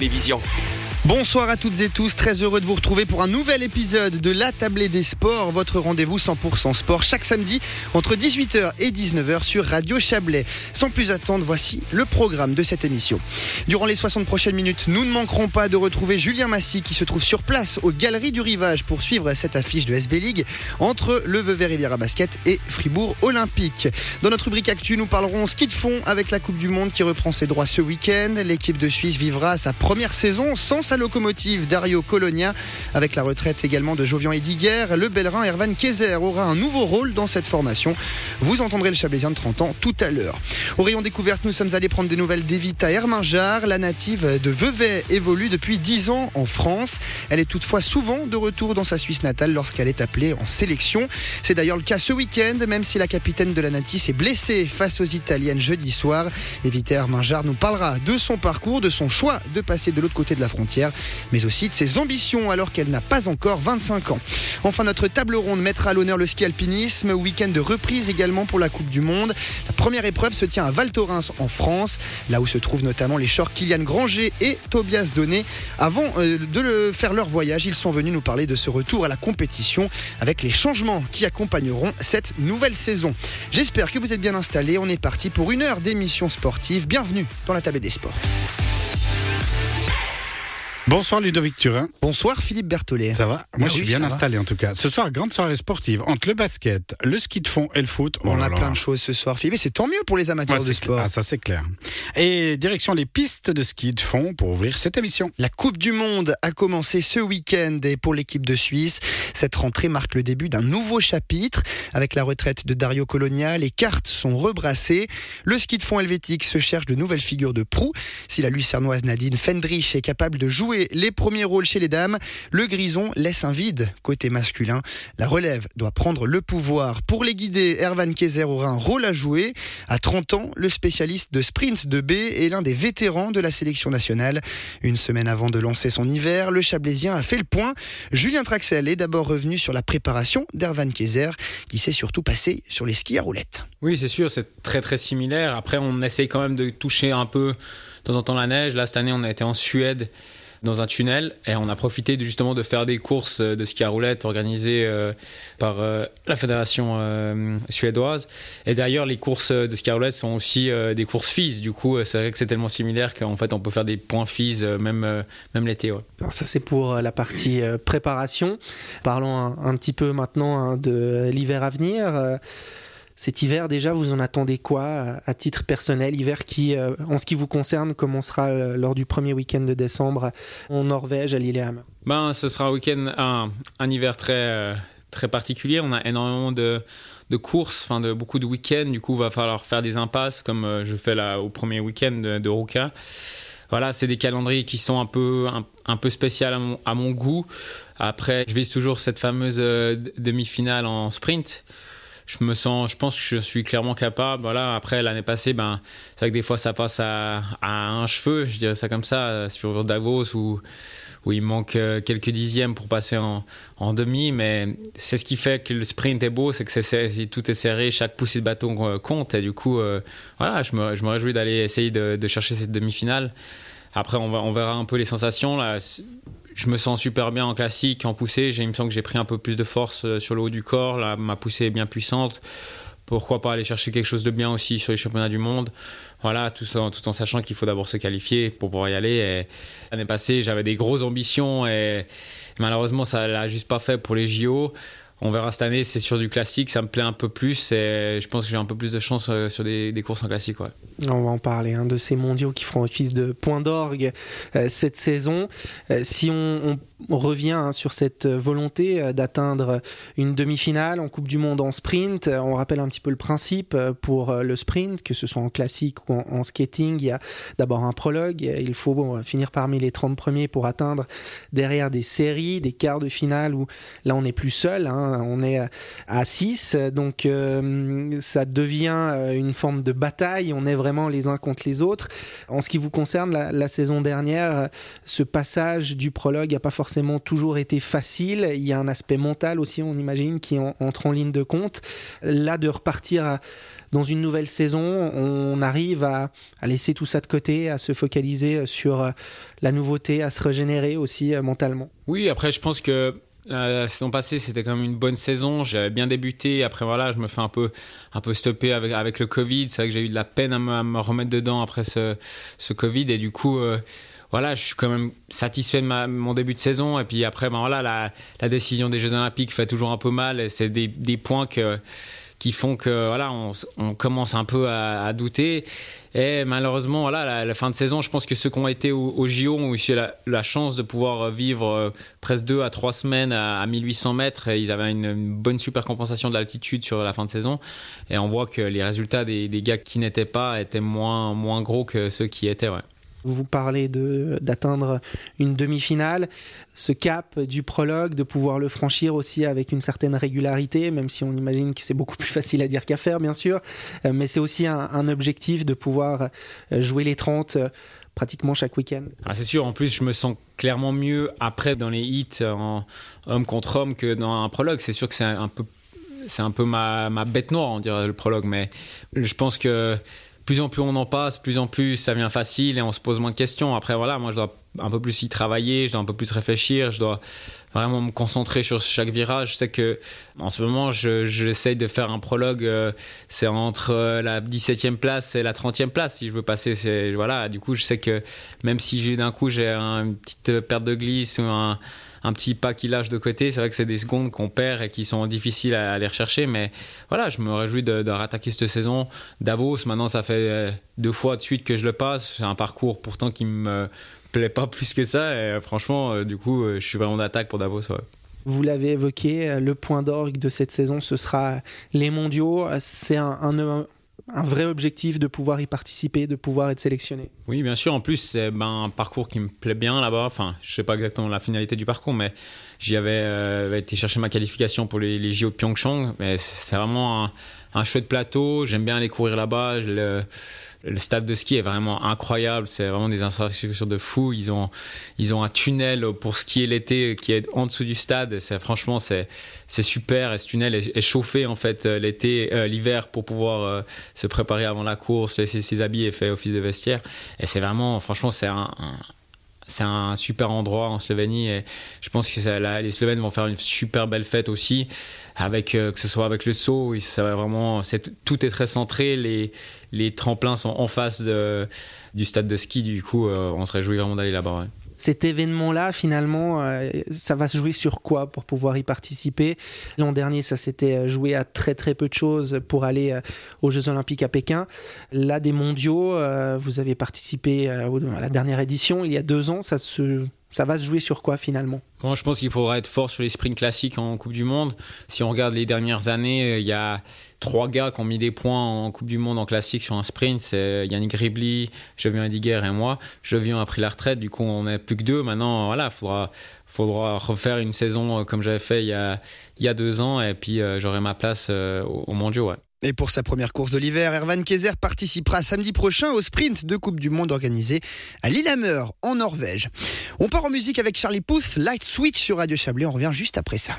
Télévision. Bonsoir à toutes et tous, très heureux de vous retrouver pour un nouvel épisode de La Tablée des Sports, votre rendez-vous 100% sport chaque samedi entre 18h et 19h sur Radio Chablais. Sans plus attendre, voici le programme de cette émission. Durant les 60 prochaines minutes, nous ne manquerons pas de retrouver Julien Massy qui se trouve sur place aux Galeries du Rivage pour suivre cette affiche de SB League entre le Vevey Riviera Basket et Fribourg Olympique. Dans notre rubrique Actu, nous parlerons ski de fond avec la Coupe du Monde qui reprend ses droits ce week-end. L'équipe de Suisse vivra sa première saison sans sa locomotive Dario Colonia. Avec la retraite également de Jovian Ediger, le Bellerin Ervan Kayser aura un nouveau rôle dans cette formation. Vous entendrez le Chablaisien de 30 ans tout à l'heure. Au rayon découverte, nous sommes allés prendre des nouvelles d'Evita Herminjar. La native de Vevey évolue depuis 10 ans en France. Elle est toutefois souvent de retour dans sa Suisse natale lorsqu'elle est appelée en sélection. C'est d'ailleurs le cas ce week-end, même si la capitaine de la Natis est blessée face aux Italiennes jeudi soir. Evita Herminjar nous parlera de son parcours, de son choix de passer de l'autre côté de la frontière mais aussi de ses ambitions alors qu'elle n'a pas encore 25 ans. Enfin, notre table ronde mettra à l'honneur le ski alpinisme, week-end de reprise également pour la Coupe du Monde. La première épreuve se tient à Val Thorens en France, là où se trouvent notamment les shorts Kylian Granger et Tobias Donné. Avant euh, de faire leur voyage, ils sont venus nous parler de ce retour à la compétition avec les changements qui accompagneront cette nouvelle saison. J'espère que vous êtes bien installés. On est parti pour une heure d'émission sportive. Bienvenue dans la table des sports. Bonsoir Ludovic Turin. Bonsoir Philippe Berthollet. Ça va Moi Ah je suis oui, bien va. installé en tout cas. Ce soir, grande soirée sportive entre le basket, le ski de fond et le foot. Oh On là a là. plein de choses ce soir, Philippe. et C'est tant mieux pour les amateurs Ouais, de sport. Ah, ça c'est clair. Et direction les pistes de ski de fond pour ouvrir cette émission. La Coupe du Monde a commencé ce week-end et pour l'équipe de Suisse, cette rentrée marque le début d'un nouveau chapitre. Avec la retraite de Dario Colonia, les cartes sont rebrassées. Le ski de fond helvétique se cherche de nouvelles figures de proue. Si la lucernoise Nadine Fendrich est capable de jouer les premiers rôles chez les dames, le grison laisse un vide côté masculin. La relève doit prendre le pouvoir. Pour les guider, Ervan Kayser aura un rôle à jouer. À 30 ans, le spécialiste de sprint de B est l'un des vétérans de la sélection nationale. Une semaine avant de lancer son hiver, le Chablaisien a fait le point. Julien Traxel est d'abord revenu sur la préparation d'Ervan Kayser, qui s'est surtout passé sur les skis à roulettes. Oui, c'est sûr, c'est très très similaire. Après, on essaye quand même de toucher un peu de temps en temps la neige. Là, cette année, on a été en Suède dans un tunnel et on a profité justement de faire des courses de ski à roulettes organisées euh, par euh, la fédération euh, suédoise. Et d'ailleurs, les courses de ski à roulettes sont aussi euh, des courses FIS. Du coup, euh, c'est vrai que c'est tellement similaire qu'en fait, on peut faire des points FIS euh, même, euh, même l'été. ça c'est pour euh, la partie euh, préparation. Parlons un, un petit peu maintenant hein, de l'hiver à venir. Cet hiver déjà, vous en attendez quoi à- titre personnel Hiver qui, euh, en ce qui vous concerne, commencera euh, lors du premier week-end de décembre en Norvège à Lillehammer? Ben, ce sera un week-end, un, hiver très, euh, très particulier. On a énormément de, courses, enfin de beaucoup de week-ends. Du coup, il va falloir faire des impasses, comme je fais au premier week-end de, de Ruka. Voilà, c'est des calendriers qui sont un peu, un, peu spéciaux à mon, goût. Après, je vise toujours cette fameuse demi-finale en sprint. Je me sens, je pense que je suis clairement capable. Voilà. Après l'année passée, ben, c'est vrai que des fois ça passe à, un cheveu, je dirais ça comme ça, sur Davos où où il manque euh, quelques dixièmes pour passer en, demi, mais c'est ce qui fait que le sprint est beau, c'est que tout est serré, chaque poussée de bâton euh, compte, et du coup, euh, voilà, je me, réjouis d'aller essayer de, chercher cette demi-finale. Après, on, on verra un peu les sensations. Là. Je me sens super bien en classique, en poussée. J'ai- Il me semble que j'ai pris un peu plus de force euh, sur le haut du corps. Là, ma poussée est bien puissante. Pourquoi pas aller chercher quelque chose de bien aussi sur les championnats du monde? Voilà, tout, tout en sachant qu'il faut d'abord se qualifier pour pouvoir y aller. L'année passée, j'avais des grosses ambitions et malheureusement, ça l'a juste pas fait pour les JO. On verra cette année, c'est sur du classique, ça me plaît un peu plus et je pense que j'ai un peu plus de chance euh, sur des, courses en classique. On va en parler, hein, de ces mondiaux qui feront office de point d'orgue euh, cette saison. Euh, si on, on- on revient hein, sur cette euh, volonté euh, d'atteindre une demi-finale en Coupe du Monde en sprint, euh, on rappelle un petit peu le principe pour le sprint, que ce soit en classique ou en, skating. Il y a d'abord un prologue, il faut finir parmi les 30 premiers pour atteindre derrière des séries, des quarts de finale où là on n'est plus seul, hein, on est à 6, donc ça devient une forme de bataille, on est vraiment les uns contre les autres. En ce qui vous concerne, la, saison dernière, ce passage du prologue n'a pas forcément toujours été facile, il y a un aspect mental aussi, on imagine, qui en- entre en ligne de compte. Là, de repartir dans une nouvelle saison, on arrive à, laisser tout ça de côté, à se focaliser sur la nouveauté, à se régénérer aussi mentalement. Oui, après je pense que la saison passée, c'était quand même une bonne saison. J'avais bien débuté. Après, voilà, je me fais un peu, un peu stopper avec, avec le Covid. C'est vrai que j'ai eu de la peine à me, remettre dedans après ce, ce Covid. Et du coup, euh, voilà, je suis quand même satisfait de mon début de saison. Et puis après, ben voilà, la, décision des Jeux Olympiques fait toujours un peu mal. C'est des, points qui font que on, commence un peu à, douter. Et malheureusement, voilà, la, fin de saison, je pense que ceux qui ont été au, au JO ont eu la, chance de pouvoir vivre euh, presque deux à trois semaines à, à 1800 mètres. Ils avaient une, bonne super compensation d'altitude sur la fin de saison. Et on voit que les résultats des, gars qui n'étaient pas étaient moins, gros que ceux qui étaient. Vous parlez d'atteindre une demi-finale, ce cap du prologue, de pouvoir le franchir aussi avec une certaine régularité, même si on imagine que c'est beaucoup plus facile à dire qu'à faire, bien sûr. Mais c'est aussi un, objectif de pouvoir jouer les 30 pratiquement chaque week-end. Ah, c'est sûr, en plus, je me sens clairement mieux après dans les hits en homme contre homme que dans un prologue. C'est sûr que c'est un peu, un peu ma, ma bête noire, on dirait, le prologue, mais je pense que plus en plus on en passe, plus en plus ça devient facile et on se pose moins de questions. Après, voilà, moi je dois un peu plus y travailler, je dois un peu plus réfléchir, je dois vraiment me concentrer sur chaque virage. Je sais que en ce moment, j'essaye je, de faire un prologue, euh, c'est entre euh, la 17e place et la 30e place si je veux passer. Voilà, du coup, je sais que même si d'un coup j'ai une petite perte de glisse ou un un petit pas qui lâche de côté. C'est vrai que c'est des secondes qu'on perd et qui sont difficiles à aller rechercher. Mais voilà, je me réjouis de, rattaquer cette saison. Davos, maintenant, ça fait deux fois de suite que je le passe. C'est un parcours pourtant qui me plaît pas plus que ça. Et franchement, du coup, je suis vraiment d'attaque pour Davos. Vous l'avez évoqué, le point d'orgue de cette saison, ce sera les mondiaux. C'est un, un vrai objectif de pouvoir y participer, de pouvoir être sélectionné. Oui, bien sûr. En plus, c'est ben, un parcours qui me plaît bien là-bas. Enfin, je sais pas exactement la finalité du parcours, mais j'y avais euh, été chercher ma qualification pour les, les JO de Pyeongchang. Mais c'est vraiment un, chouette plateau. J'aime bien aller courir là-bas. Le stade de ski est vraiment incroyable. C'est vraiment des infrastructures de fou. Ils ont, ils ont un tunnel pour skier l'été qui est en dessous du stade. C'est franchement, c'est, c'est super. Et ce tunnel est, chauffé en fait l'été, euh, l'hiver pour pouvoir euh, se préparer avant la course, laisser ses habits et faire office de vestiaire. Et c'est vraiment, franchement, c'est un c'est un super endroit en Slovénie et je pense que la, les Slovènes vont faire une super belle fête aussi avec euh, que ce soit avec le saut ça va vraiment tout est très centré les les tremplins sont en face du stade de ski du coup euh, on se réjouit vraiment d'aller là-bas cet événement-là, finalement, euh, ça va se jouer sur quoi pour pouvoir y participer? L'an dernier, ça s'était joué à très très peu de choses pour aller euh, aux Jeux Olympiques à Pékin. Là, des mondiaux, euh, vous avez participé à la dernière édition il y a deux ans. Ça se ça va se jouer sur quoi finalement? Moi, je pense qu'il faudra être fort sur les sprints classiques en Coupe du Monde. Si on regarde les dernières années, il y a trois gars qui ont mis des points en Coupe du Monde en classique sur un sprint. C'est Yannick Ribli, Jovian Diguer et moi. Jovian a pris la retraite, du coup on n'est plus que deux. Maintenant, voilà, il faudra, faudra refaire une saison comme j'avais fait il y, a, il y a deux ans et puis euh, j'aurai ma place euh, au mondiaux. Ouais. Et pour sa première course de l'hiver, Erwan Kayser participera samedi prochain au sprint de Coupe du Monde organisé à Lillehammer, en Norvège. On part en musique avec Charlie Puth, Light Switch sur Radio Chablais. On revient juste après ça.